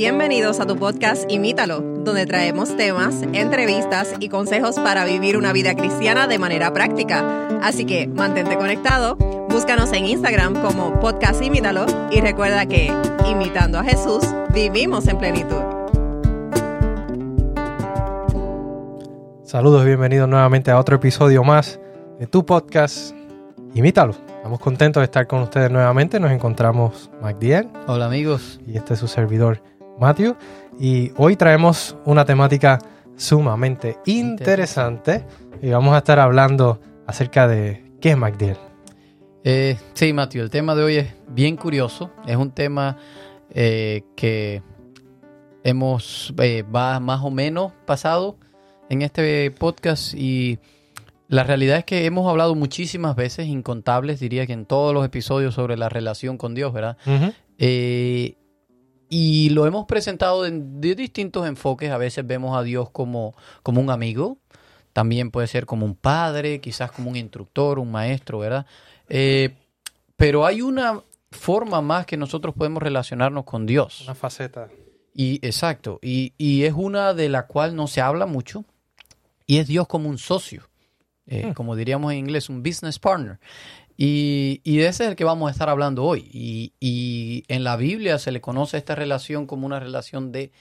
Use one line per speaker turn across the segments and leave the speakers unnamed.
Bienvenidos a tu podcast Imítalo, donde traemos temas, entrevistas y consejos para vivir una vida cristiana de manera práctica. Así que mantente conectado, búscanos en Instagram como podcast Imítalo y recuerda que, imitando a Jesús, vivimos en plenitud.
Saludos y bienvenidos nuevamente a otro episodio más de tu podcast Imítalo. Estamos contentos de estar con ustedes nuevamente. Nos encontramos MacDiel.
Hola amigos.
Y este es su servidor Matthew. Y hoy traemos una temática sumamente interesante. Y vamos a estar hablando acerca de qué es MacDiel.
Eh, sí, Matthew, el tema de hoy es bien curioso. Es un tema eh, que hemos eh, va más o menos pasado en este podcast y la realidad es que hemos hablado muchísimas veces, incontables, diría que en todos los episodios sobre la relación con Dios, ¿verdad? Eh, y lo hemos presentado de distintos enfoques. A veces vemos a Dios como, como un amigo, también puede ser como un padre, quizás como un instructor, un maestro, ¿verdad? Eh, pero hay una forma más que nosotros podemos relacionarnos con Dios.
Una faceta.
Y exacto, y, y es una de la cual no se habla mucho, y es Dios como un socio. Eh, hmm. como diríamos en inglés, un business partner. Y, y, ese es el que vamos a estar hablando hoy. Y, y, en la Biblia se le conoce esta relación como una relación de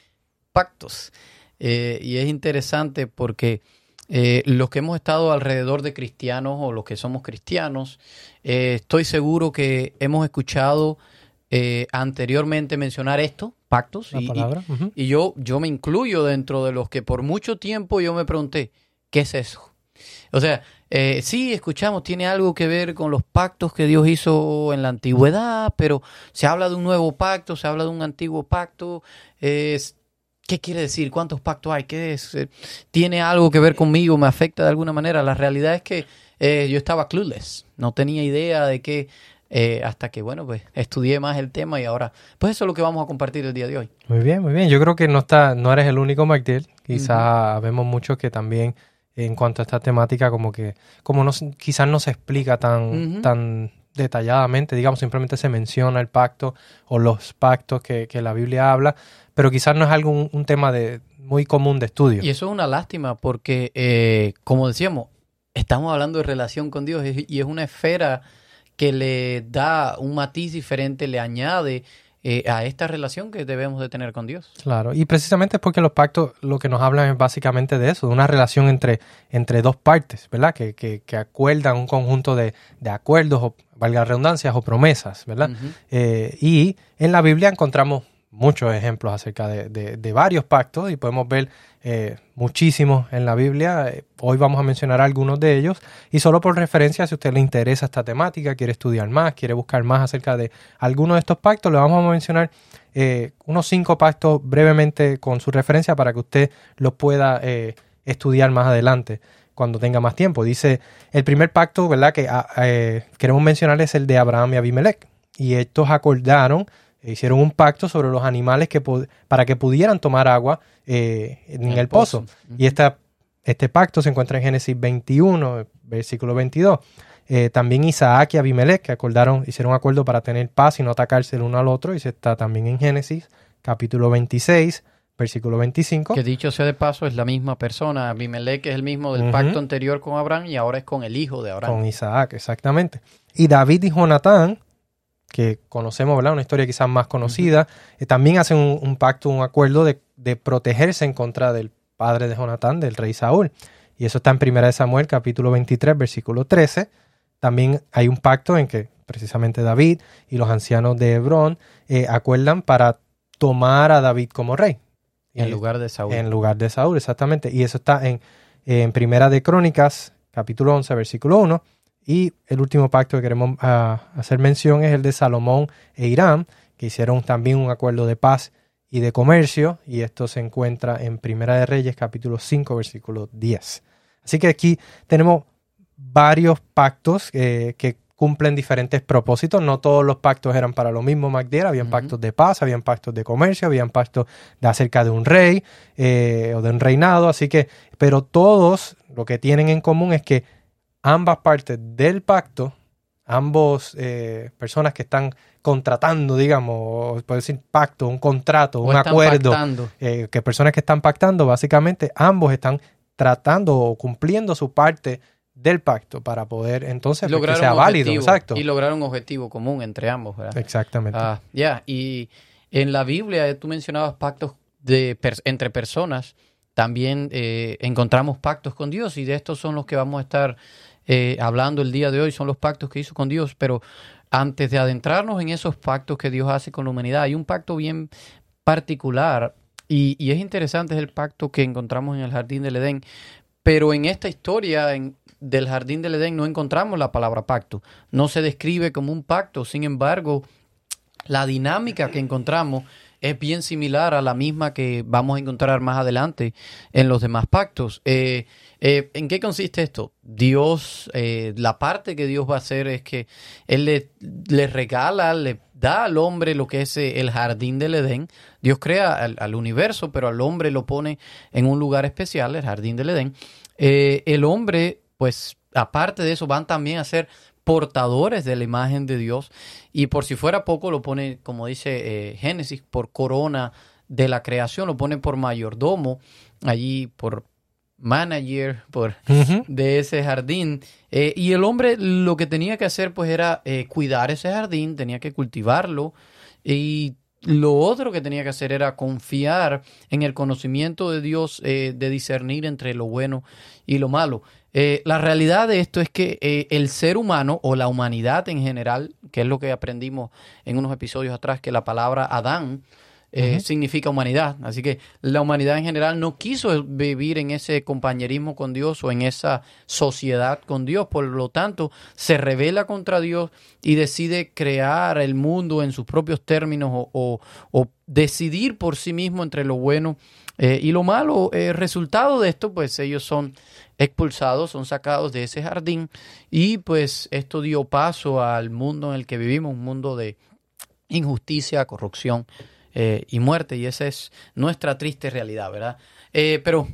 pactos. Eh, y es interesante porque eh, los que hemos estado alrededor de cristianos o los que somos cristianos, estoy seguro que hemos escuchado anteriormente mencionar esto, pactos. y, y yo, yo me incluyo dentro de los que por mucho tiempo yo me pregunté, ¿qué es eso? O sea, eh, sí, escuchamos, tiene algo que ver con los pactos que Dios hizo en la antigüedad, pero se habla de un nuevo pacto, se habla de un antiguo pacto. ¿Qué quiere decir? ¿Cuántos pactos hay? ¿Qué es? Eh, ¿Tiene algo que ver conmigo? ¿Me afecta de alguna manera? La realidad es que eh, yo estaba clueless, no tenía idea de qué, hasta que, bueno, pues estudié más el tema y ahora, pues eso es lo que vamos a compartir el día de hoy.
Muy bien, muy bien. Yo creo que no, está, no eres el único, MacDill. Quizás vemos muchos que también en cuanto a esta temática, como que como no, quizás no se explica tan, tan detalladamente, digamos, simplemente se menciona el pacto o los pactos que, la Biblia habla, pero quizás no es algo un, tema de, muy común de estudio.
Y eso es una lástima porque, eh, como decíamos, estamos hablando de relación con Dios y es una esfera que le da un matiz diferente, le añade eh, a esta relación que debemos de tener con Dios.
Claro, y precisamente es porque los pactos lo que nos hablan es básicamente de eso, de una relación entre, entre dos partes, ¿verdad? Que, que, que acuerdan un conjunto de, de acuerdos, o valga redundancias, o promesas, ¿verdad? Eh, y en la Biblia encontramos muchos ejemplos acerca de, de, varios pactos y podemos ver eh, muchísimos en la Biblia. Eh, hoy vamos a mencionar algunos de ellos y solo por referencia, si a usted le interesa esta temática, quiere estudiar más, quiere buscar más acerca de algunos de estos pactos, le vamos a mencionar eh, unos cinco pactos brevemente con su referencia para que usted los pueda estudiar más adelante cuando tenga más tiempo. Dice, el primer pacto, ¿verdad? Que ah, queremos mencionar es el de Abraham y Abimelech. Y estos acordaron hicieron un pacto sobre los animales que para que pudieran tomar agua eh, en el, pozo. Y esta, este pacto se encuentra en Génesis 21, versículo 22. Eh, también Isaac y Abimelech que acordaron, hicieron un acuerdo para tener paz y no atacarse el uno al otro. Y se está también en Génesis, capítulo 26, versículo 25.
Que dicho sea de paso, es la misma persona. Abimelech es el mismo del pacto anterior con Abraham y ahora es con el hijo de Abraham.
Con Isaac, exactamente. Y David y Jonatán que conocemos, ¿verdad? Una historia quizás más conocida, eh, también hacen un, pacto, un acuerdo de, protegerse en contra del padre de Jonatán, del rey Saúl. Y eso está en 1 Samuel, capítulo 23, versículo 13. También hay un pacto en que precisamente David y los ancianos de Hebrón eh, acuerdan para tomar a David como rey.
En lugar de Saúl.
En lugar de Saúl, exactamente. Y eso está en, en Primera de Crónicas, capítulo 11, versículo 1. Y el último pacto que queremos ah, hacer mención es el de Salomón e Irán, que hicieron también un acuerdo de paz y de comercio, y esto se encuentra en Primera de Reyes, capítulo 5, versículo 10. Así que aquí tenemos varios pactos eh, que cumplen diferentes propósitos. No todos los pactos eran para lo mismo, MacDill. Habían pactos de paz, habían pactos de comercio, habían pactos de acerca de un rey eh, o de un reinado. Así que, pero todos lo que tienen en común es que ambas partes del pacto ambos eh, personas que están contratando, digamos, puede decir pacto, un contrato,
O
un acuerdo, eh, que personas que están pactando, básicamente ambos están tratando o cumpliendo su parte del pacto para poder entonces pues, que
Lograr
sea
un
válido,
objetivo,
exacto.
Y lograr un objetivo común entre ambos, ¿verdad?
Exactamente.
Ah, ya, y en la Biblia tú mencionabas pactos de pers- entre personas. También eh, encontramos pactos con Dios y de estos son los que vamos a estar eh, hablando el día de hoy, son los pactos que hizo con Dios. Pero antes de adentrarnos en esos pactos que Dios hace con la humanidad, hay un pacto bien particular y, es interesante, es el pacto que encontramos en el jardín del Edén. Pero en esta historia del jardín del Edén no encontramos la palabra pacto. No se describe como un pacto. Sin embargo, la dinámica que encontramos es bien similar a la misma que vamos a encontrar más adelante en los demás pactos. Eh, eh, ¿En qué consiste esto? Dios, eh, la parte que Dios va a hacer es que Él le, le regala, le da al hombre lo que es eh, el jardín del Edén. Dios crea al, al universo, pero al hombre lo pone en un lugar especial, el jardín del Edén. El hombre, pues, aparte de eso, van también a ser portadores de la imagen de Dios y por si fuera poco lo pone, como dice eh, Génesis, por corona de la creación, lo pone por mayordomo, allí por manager, por de ese jardín. Eh, y el hombre lo que tenía que hacer pues era eh, cuidar ese jardín, tenía que cultivarlo y lo otro que tenía que hacer era confiar en el conocimiento de Dios, eh, de discernir entre lo bueno y lo malo. Eh, la realidad de esto es que eh, el ser humano o la humanidad en general, que es lo que aprendimos en unos episodios atrás, que la palabra Adán eh, significa humanidad. Así que la humanidad en general no quiso vivir en ese compañerismo con Dios o en esa sociedad con Dios. Por lo tanto, se revela contra Dios y decide crear el mundo en sus propios términos o, o- o decidir por sí mismo entre lo bueno eh, y lo malo. El resultado de esto, pues ellos son expulsados, son sacados de ese jardín y pues esto dio paso al mundo en el que vivimos, un mundo de injusticia, corrupción eh, y muerte. Y esa es nuestra triste realidad, ¿verdad? Eh, pero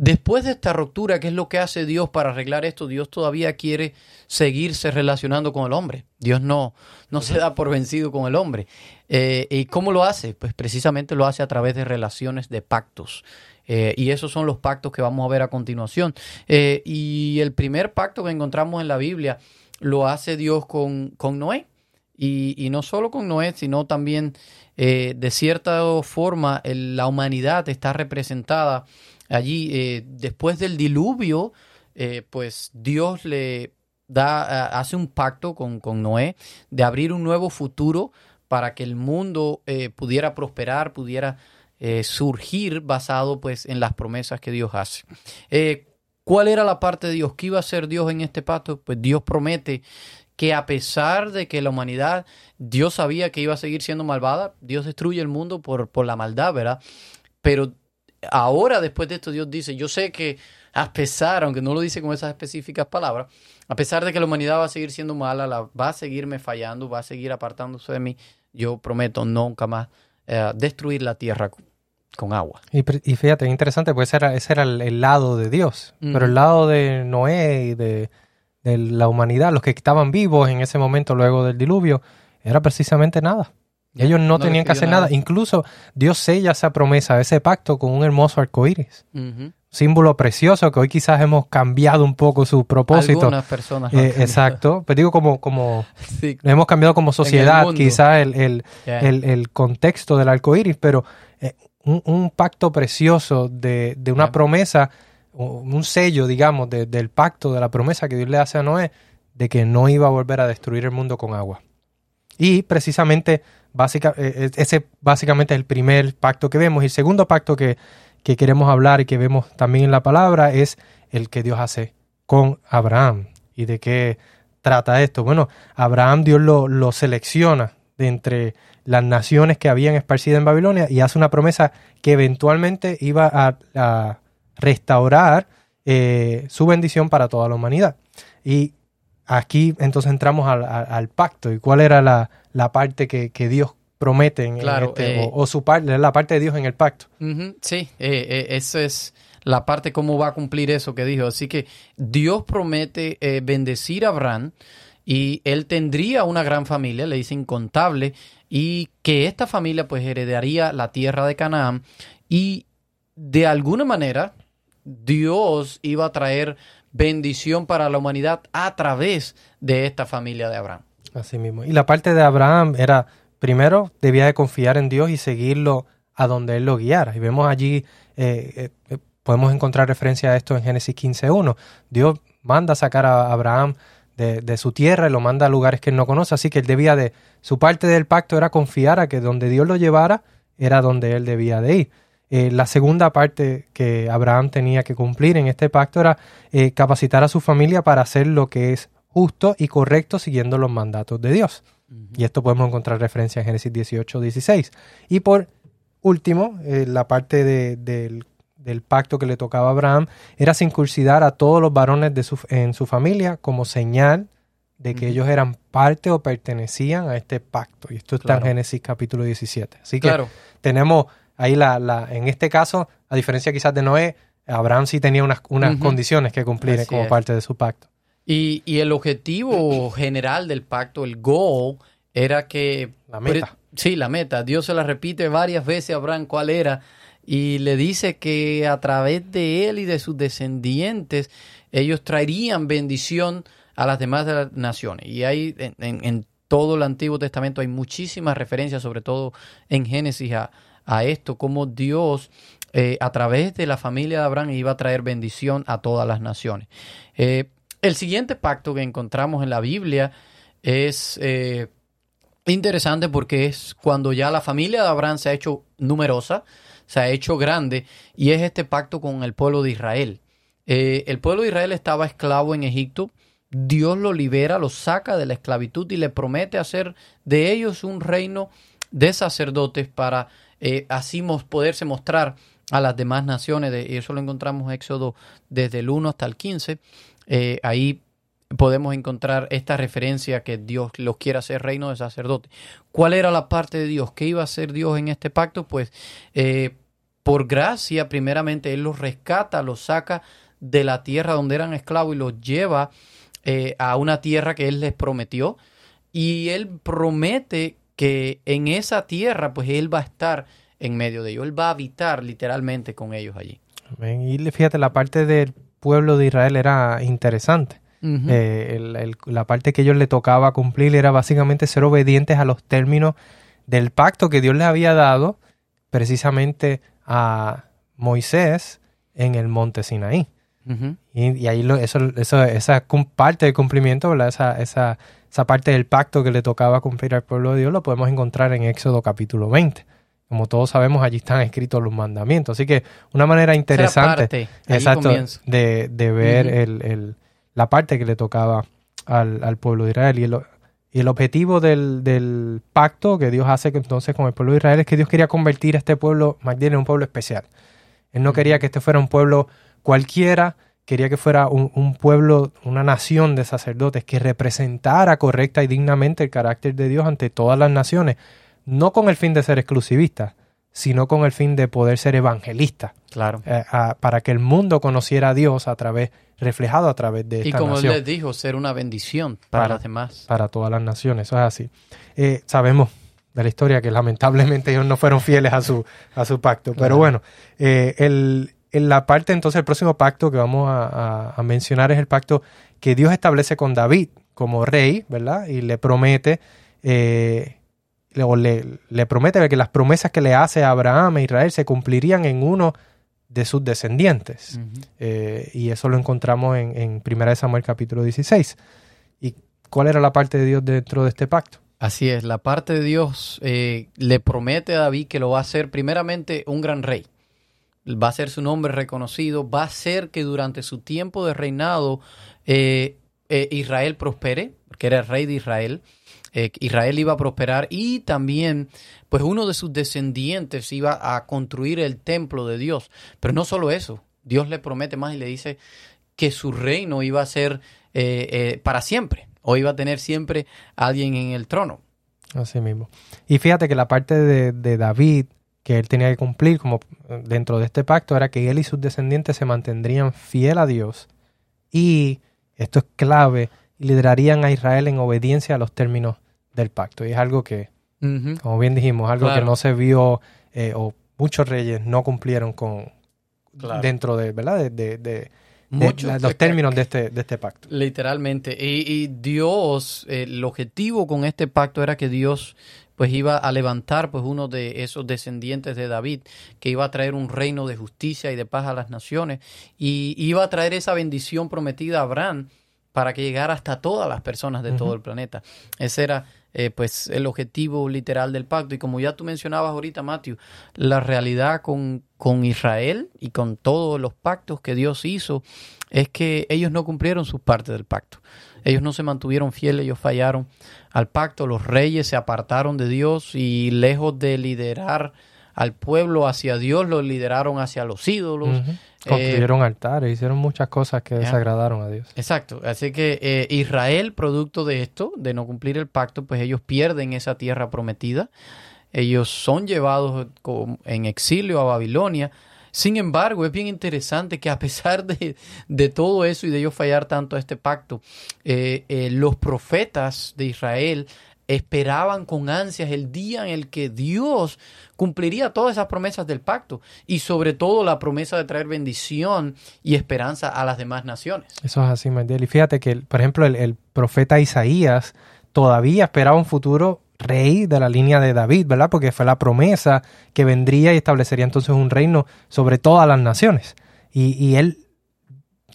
después de esta ruptura, ¿qué es lo que hace Dios para arreglar esto? Dios todavía quiere seguirse relacionando con el hombre. Dios no, no se da por vencido con el hombre. Eh, ¿Y cómo lo hace? Pues precisamente lo hace a través de relaciones de pactos. Eh, y esos son los pactos que vamos a ver a continuación. Eh, y el primer pacto que encontramos en la Biblia lo hace Dios con, con Noé. Y, y no solo con Noé, sino también de cierta forma el- la humanidad está representada allí. eh, después del diluvio, eh, pues Dios le da, a- hace un pacto con, con Noé de abrir un nuevo futuro para que el mundo eh, pudiera prosperar, pudiera eh, surgir basado pues en las promesas que Dios hace. Eh, ¿Cuál era la parte de Dios? ¿Qué iba a hacer Dios en este pacto? Pues Dios promete que a pesar de que la humanidad, Dios sabía que iba a seguir siendo malvada, Dios destruye el mundo por, por la maldad, ¿verdad? Pero ahora, después de esto, Dios dice, yo sé que a pesar, aunque no lo dice con esas específicas palabras, a pesar de que la humanidad va a seguir siendo mala, la- va a seguirme fallando, va a seguir apartándose de mí, yo prometo nunca más eh, destruir la tierra con, con agua.
Y, fíjate, es interesante, pues ese era, ese era el, el lado de Dios. Pero el lado de Noé y de, de la humanidad, los que estaban vivos en ese momento luego del diluvio, era precisamente nada. Ellos no,
No
tenían que hacer nada.
nada.
Incluso Dios sella esa promesa, ese pacto con un hermoso arco iris.
Ujú.
Símbolo precioso que hoy quizás hemos cambiado un poco su propósito.
Algunas personas.
Eh, exacto. Pero digo, como, como
Sí,
hemos cambiado como sociedad, quizás el, el, el, contexto del arco iris, pero eh, un, un pacto precioso de, de una promesa, un sello, digamos, de- del pacto, de la promesa que Dios le hace a Noé, de que no iba a volver a destruir el mundo con agua. Y precisamente, básica, eh, ese básicamente es el primer pacto que vemos. Y el segundo pacto que, que queremos hablar y que vemos también en la palabra es el que Dios hace con Abraham. ¿Y de qué trata esto? Bueno, Abraham Dios lo, lo selecciona de entre las naciones que habían esparcido en Babilonia y hace una promesa que eventualmente iba a, a restaurar eh, su bendición para toda la humanidad. Y aquí entonces entramos al, al- al pacto. ¿Y cuál era la, la parte que, que Dios promete en,
Claro,
este,
eh,
o, o su parte, la parte de Dios en el pacto?
Sí, eh, eh, esa es la parte cómo va a cumplir eso que dijo. Así que Dios promete eh, bendecir a Abraham y él tendría una gran familia, le dice incontable, y que esta familia pues heredaría la tierra de Canaán y de alguna manera Dios iba a traer bendición para la humanidad a través de esta familia de Abraham.
Así mismo. Y la parte de Abraham era, primero, debía de confiar en Dios y seguirlo a donde Él lo guiara. Y vemos allí, eh, eh, podemos encontrar referencia a esto en Génesis 15.1. Dios manda sacar a Abraham de, su tierra y lo manda a lugares que él no conoce. Así que él debía de, su parte del pacto era confiar a que donde Dios lo llevara era donde él debía de ir. Eh, la segunda parte que Abraham tenía que cumplir en este pacto era capacitar a su familia para hacer lo que es justo y correcto siguiendo los mandatos de Dios. Y esto podemos encontrar referencia en Génesis 18, 16. Y por último, eh, la parte del, pacto que le tocaba a Abraham era circuncidar a todos los varones de su, en su familia como señal de que ellos eran parte o pertenecían a este pacto. Y esto está en Génesis capítulo 17. Así que tenemos ahí la, la, en este caso, a diferencia quizás de Noé, Abraham sí tenía unas, unas condiciones que cumplir como parte de su pacto.
Y, y, el objetivo general del pacto, el goal, era que...
La meta.
Sí, la meta. Dios se la repite varias veces a Abraham cuál era y le dice que a través de él y de sus descendientes ellos traerían bendición a las demás naciones. Y hay en, en todo el Antiguo Testamento hay muchísimas referencias, sobre todo en Génesis, a, a esto, como Dios eh, a través de la familia de Abraham iba a traer bendición a todas las naciones. Eh, el siguiente pacto que encontramos en la Biblia es eh, interesante porque es cuando ya la familia de Abraham se ha hecho numerosa, se ha hecho grande, y es este pacto con el pueblo de Israel. el pueblo de Israel estaba esclavo en Egipto, Dios lo libera, lo saca de la esclavitud y le promete hacer de ellos un reino de sacerdotes para eh, así poderse mostrar a las demás naciones. De, y eso lo encontramos en Éxodo desde el 1 hasta el 15. Eh, ahí podemos encontrar esta referencia que Dios los quiere hacer reino de sacerdote. ¿Cuál era la parte de Dios? ¿Qué iba a hacer Dios en este pacto? Pues eh, por gracia, primeramente, Él los rescata, los saca de la tierra donde eran esclavos y los lleva a una tierra que Él les prometió. Y Él promete que en esa tierra, pues Él va a estar en medio de ellos. Él va a habitar literalmente con ellos allí.
Y fíjate, la parte del pueblo de Israel era interesante. Eh, la parte que ellos le tocaba cumplir era básicamente ser obedientes a los términos del pacto que Dios les había dado precisamente a Moisés en el monte Sinaí. y, ahí lo, eso, eso, esa parte del cumplimiento. Esa, esa, esa parte del pacto que le tocaba cumplir al pueblo de Dios lo podemos encontrar en Éxodo capítulo 20. Como todos sabemos, allí están escritos los mandamientos. Así que una manera interesante exacto, de, de, ver el, la parte que le tocaba al, pueblo de Israel. Y el, y el objetivo del, del, pacto que Dios hace entonces con el pueblo de Israel es que Dios quería convertir a este pueblo, bien en un pueblo especial. Él no quería que este fuera un pueblo cualquiera, quería que fuera un, pueblo, una nación de sacerdotes que representara correcta y dignamente el carácter de Dios ante todas las naciones, no con el fin de ser exclusivista, sino con el fin de poder ser evangelista.
Claro.
Eh, para que el mundo conociera a Dios a través, reflejado a través de esta
Y como
nación.
les dijo, ser una bendición para, las demás.
Para todas las naciones, eso es así. Eh, sabemos de la historia que lamentablemente ellos no fueron fieles a su, a su pacto, pero bueno, eh, el, en la parte entonces, el próximo pacto que vamos a, mencionar es el pacto que Dios establece con David como rey, ¿verdad? Y le promete, eh, le, le, promete que las promesas que le hace a Abraham e Israel se cumplirían en uno de sus descendientes. Eh, y eso lo encontramos en, en 1 Samuel capítulo 16. ¿Y cuál era la parte de Dios dentro de este pacto?
Así es, la parte de Dios eh, le promete a David que lo va a hacer primeramente un gran rey va a ser su nombre reconocido, va a ser que durante su tiempo de reinado eh, Israel prospere, porque era el rey de Israel. Eh, Israel iba a prosperar y también, pues uno de sus descendientes iba a construir el templo de Dios. Pero no solo eso, Dios le promete más y le dice que su reino iba a ser para siempre, o iba a tener siempre alguien en el trono.
Así mismo. Y fíjate que la parte de, de David que él tenía que cumplir como dentro de este pacto era que él y sus descendientes se mantendrían fiel a Dios y esto es clave y liderarían a Israel en obediencia a los términos del pacto. Y es algo que, como bien dijimos, algo
Claro.
que no se vio eh, o muchos reyes no cumplieron con
Claro.
dentro de, ¿verdad? De, de- de- de
Muchos
la-
de
los términos de este, de este pacto.
Literalmente. Y, y Dios, eh, el objetivo con este pacto era que Dios pues iba a levantar pues uno de esos descendientes de David que iba a traer un reino de justicia y de paz a las naciones y iba a traer esa bendición prometida a Abraham para que llegara hasta todas las personas de todo el planeta. Ese era eh, pues el objetivo literal del pacto. Y como ya tú mencionabas ahorita, Matthew, la realidad con, con Israel y con todos los pactos que Dios hizo es que ellos no cumplieron su parte del pacto. Ellos no se mantuvieron fieles, ellos fallaron al pacto. Los reyes se apartaron de Dios y lejos de liderar al pueblo hacia Dios, lo lideraron hacia los ídolos.
Construyeron altares, hicieron muchas cosas que desagradaron a Dios.
Exacto, así que eh, Israel, producto de esto, de no cumplir el pacto, pues ellos pierden esa tierra prometida, ellos son llevados en exilio a Babilonia. Sin embargo, es bien interesante que a pesar de, de todo eso y de ellos fallar tanto a este pacto, eh, eh, los profetas de Israel esperaban con ansias el día en el que Dios cumpliría todas esas promesas del pacto y sobre todo la promesa de traer bendición y esperanza a las demás naciones.
Eso es así, Magdiel. Y fíjate que, por ejemplo, el, profeta Isaías todavía esperaba un futuro rey de la línea de David, ¿verdad? Porque fue la promesa que vendría y establecería entonces un reino sobre todas las naciones. Y él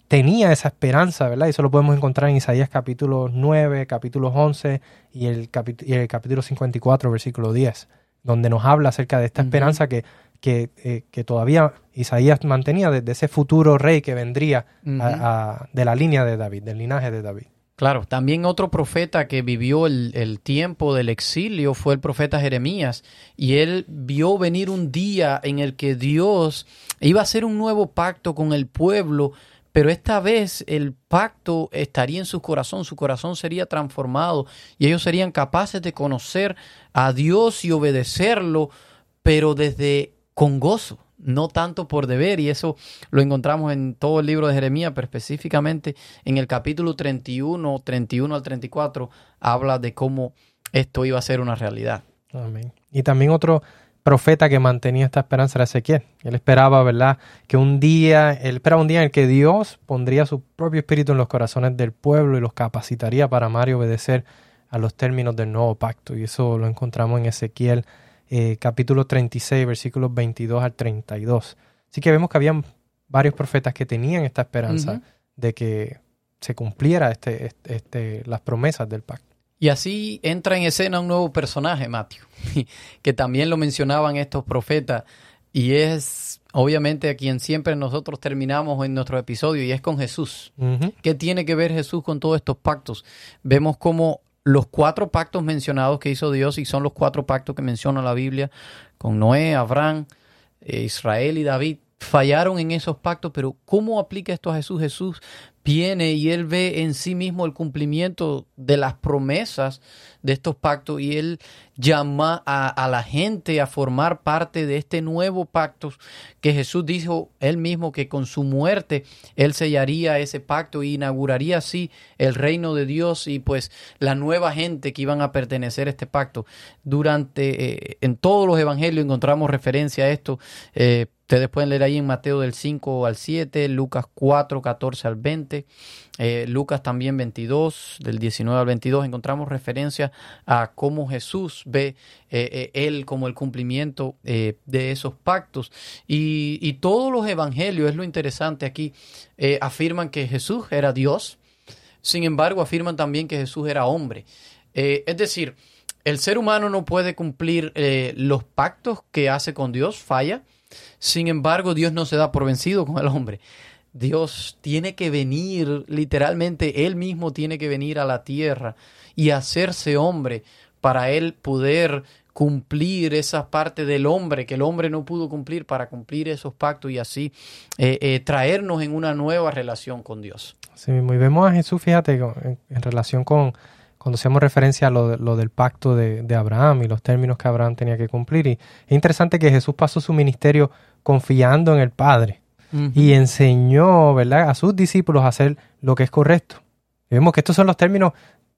tenía esa esperanza, ¿verdad? Y eso lo podemos encontrar en Isaías capítulo 9, capítulo 11 y el, y el capítulo 54, versículo 10, donde nos habla acerca de esta esperanza que, que, eh, que todavía Isaías mantenía de, de ese futuro rey que vendría
Ujú.
a- a- de la línea de David, del linaje de David.
Claro, también otro profeta que vivió el, el tiempo del exilio fue el profeta Jeremías y él vio venir un día en el que Dios iba a hacer un nuevo pacto con el pueblo, pero esta vez el pacto estaría en su corazón, su corazón sería transformado y ellos serían capaces de conocer a Dios y obedecerlo, pero desde con gozo, no tanto por deber, y eso lo encontramos en todo el libro de Jeremías, pero específicamente en el capítulo 31, 31 al 34, habla de cómo esto iba a ser una realidad.
Amén. Y también otro profeta que mantenía esta esperanza era Ezequiel. Él esperaba, ¿verdad? Que un día, él esperaba un día en el que Dios pondría su propio espíritu en los corazones del pueblo y los capacitaría para amar y obedecer a los términos del nuevo pacto. Y eso lo encontramos en Ezequiel eh, capítulo 36, versículos 22 al 32. Así que vemos que habían varios profetas que tenían esta esperanza de que se cumpliera este, este, este- las promesas del pacto.
Y así entra en escena un nuevo personaje, Matthew, que también lo mencionaban estos profetas, y es obviamente a quien siempre nosotros terminamos en nuestro episodio, y es con Jesús. ¿Qué tiene que ver Jesús con todos estos pactos? Vemos como los cuatro pactos mencionados que hizo Dios, y son los cuatro pactos que menciona la Biblia, con Noé, Abraham, eh, Israel y David, fallaron en esos pactos, pero ¿cómo aplica esto a Jesús? Jesús viene y él ve en sí mismo el cumplimiento de las promesas de estos pactos y él llama a, la gente a formar parte de este nuevo pacto que Jesús dijo él mismo que con su muerte él sellaría ese pacto e inauguraría así el reino de Dios y pues la nueva gente que iban a pertenecer a este pacto. Durante, eh, en todos los evangelios encontramos referencia a esto. Eh, ustedes pueden leer ahí en Mateo del 5 al 7, Lucas 4, 14 al 20, eh, Lucas también 22, del 19 al 22, encontramos referencia a cómo Jesús ve eh, eh, él como el cumplimiento de esos pactos. Y, todos los evangelios, es lo interesante aquí, afirman que Jesús era Dios, sin embargo afirman también que Jesús era hombre. Es decir, el ser humano no puede cumplir los pactos que hace con Dios, falla. Sin embargo, Dios no se da por vencido con el hombre. Dios tiene que venir, literalmente, Él mismo tiene que venir a la tierra y hacerse hombre para Él poder cumplir esa parte del hombre que el hombre no pudo cumplir para cumplir esos pactos y así eh, eh, traernos en una nueva relación con Dios.
Mismo. Y vemos a Jesús, fíjate, en relación con cuando hacemos referencia a lo, de- lo del pacto de, de Abraham y los términos que Abraham tenía que cumplir. Y es interesante que Jesús pasó su ministerio confiando en el Padre y enseñó, ¿verdad?, a sus discípulos a hacer lo que es correcto. vemos que estos son los términos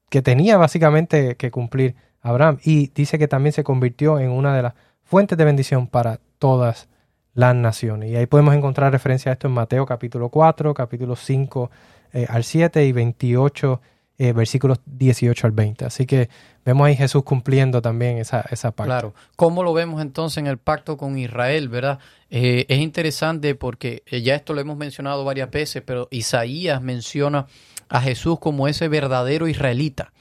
que tenía básicamente que cumplir Abraham. Y dice que también se convirtió en una de las fuentes de bendición para todas las naciones. Y ahí podemos encontrar referencia a esto en Mateo capítulo 4, capítulo 5 eh, al 7 y 28 eh, versículos 18 al 20. Así que vemos ahí Jesús cumpliendo también esa, esa parte.
Claro. ¿Cómo lo vemos entonces en el pacto con Israel, verdad? Eh, es interesante porque ya esto lo hemos mencionado varias veces, pero Isaías menciona a Jesús como ese verdadero israelita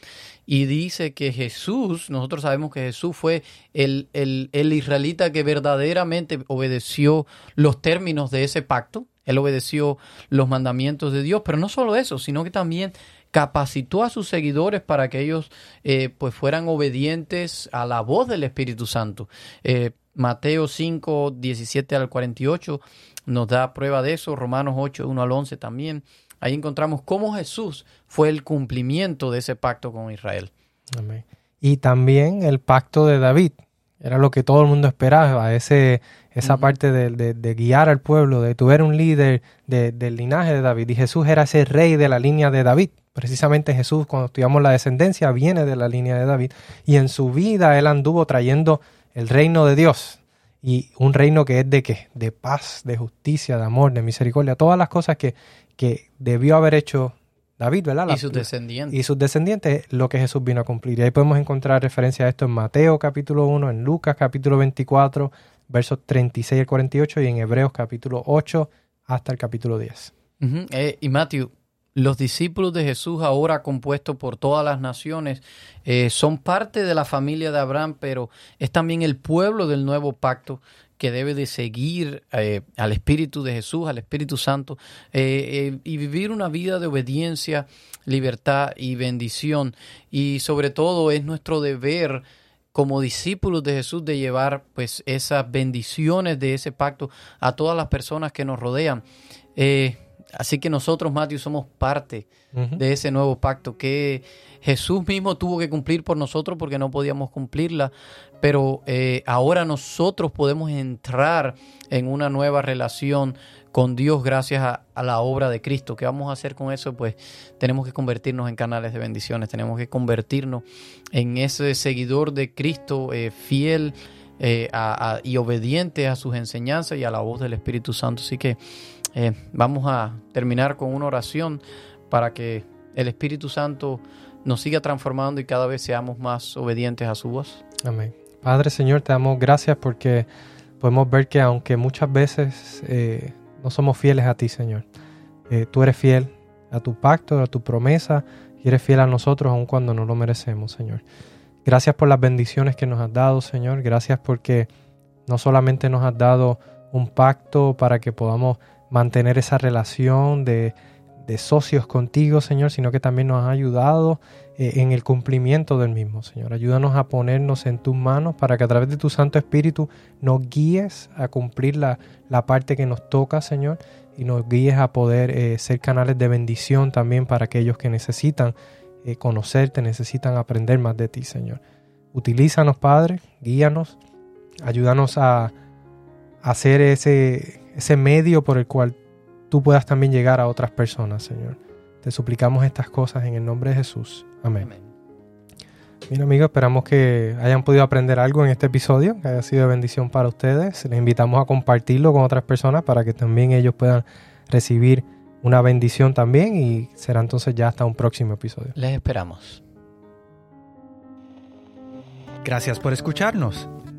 y dice que Jesús, nosotros sabemos que Jesús fue el, el, el, israelita que verdaderamente obedeció los términos de ese pacto, él obedeció los mandamientos de Dios, pero no solo eso, sino que también capacitó a sus seguidores para que ellos eh, pues fueran obedientes a la voz del Espíritu Santo. Eh, Mateo 5, 17 al 48 nos da prueba de eso, Romanos 8, 1 al 11 también. Ahí encontramos cómo Jesús fue el cumplimiento de ese pacto con Israel.
Y también el pacto de David. Era lo que todo el mundo esperaba, ese, esa parte de, guiar al pueblo, de tu eres un líder del linaje de David. Y Jesús era ese rey de la línea de David. Precisamente Jesús, cuando estudiamos la descendencia, viene de la línea de David. Y en su vida él anduvo trayendo el reino de Dios. Y un reino que es de qué? De paz, de justicia, de amor, de misericordia. Todas las cosas que, que debió haber hecho David, ¿verdad?
y sus descendientes.
Y sus descendientes, lo que Jesús vino a cumplir. Y ahí podemos encontrar referencia a esto en Mateo capítulo 1, en Lucas capítulo 24, versos 36 al 48 y en Hebreos capítulo 8 hasta el capítulo 10.
Eh, y Matthew, los discípulos de Jesús, ahora compuestos por todas las naciones, eh, son parte de la familia de Abraham, pero es también el pueblo del nuevo pacto que debe de seguir eh, al Espíritu de Jesús, al Espíritu Santo, eh, y vivir una vida de obediencia, libertad y bendición. Y sobre todo es nuestro deber como discípulos de Jesús de llevar pues esas bendiciones de ese pacto a todas las personas que nos rodean. Así que nosotros, Matthew, somos parte de ese nuevo pacto que Jesús mismo tuvo que cumplir por nosotros porque no podíamos cumplirla, pero eh, ahora nosotros podemos entrar en una nueva relación con Dios gracias a, la obra de Cristo. ¿Qué vamos a hacer con eso? Pues tenemos que convertirnos en canales de bendiciones, tenemos que convertirnos en ese seguidor de Cristo eh, fiel eh, y obediente a sus enseñanzas y a la voz del Espíritu Santo. Así que eh, vamos a terminar con una oración para que el Espíritu Santo nos siga transformando y cada vez seamos más obedientes a su voz.
Amén. Padre Señor, te damos gracias porque podemos ver que aunque muchas veces eh, no somos fieles a ti, Señor, eh, tú eres fiel a tu pacto, a tu promesa, y eres fiel a nosotros aun cuando no lo merecemos, Señor. Gracias por las bendiciones que nos has dado, Señor. Gracias porque no solamente nos has dado un pacto para que podamos mantener esa relación de, socios contigo, Señor, sino que también nos ha ayudado eh, en el cumplimiento del mismo, Señor. Ayúdanos a ponernos en tus manos para que a través de tu Santo Espíritu nos guíes a cumplir la, parte que nos toca, Señor, y nos guíes a poder eh, ser canales de bendición también para aquellos que necesitan eh, conocerte, necesitan aprender más de ti, Señor. Utilízanos, Padre, guíanos, ayúdanos a hacer ese ese medio por el cual tú puedas también llegar a otras personas, Señor. Te suplicamos estas cosas en el nombre de Jesús. Amén. Mira amigos, esperamos que hayan podido aprender algo en este episodio, que haya sido de bendición para ustedes. Les invitamos a compartirlo con otras personas para que también ellos puedan recibir una bendición también y será entonces ya hasta un próximo episodio.
Les esperamos.
Gracias por escucharnos.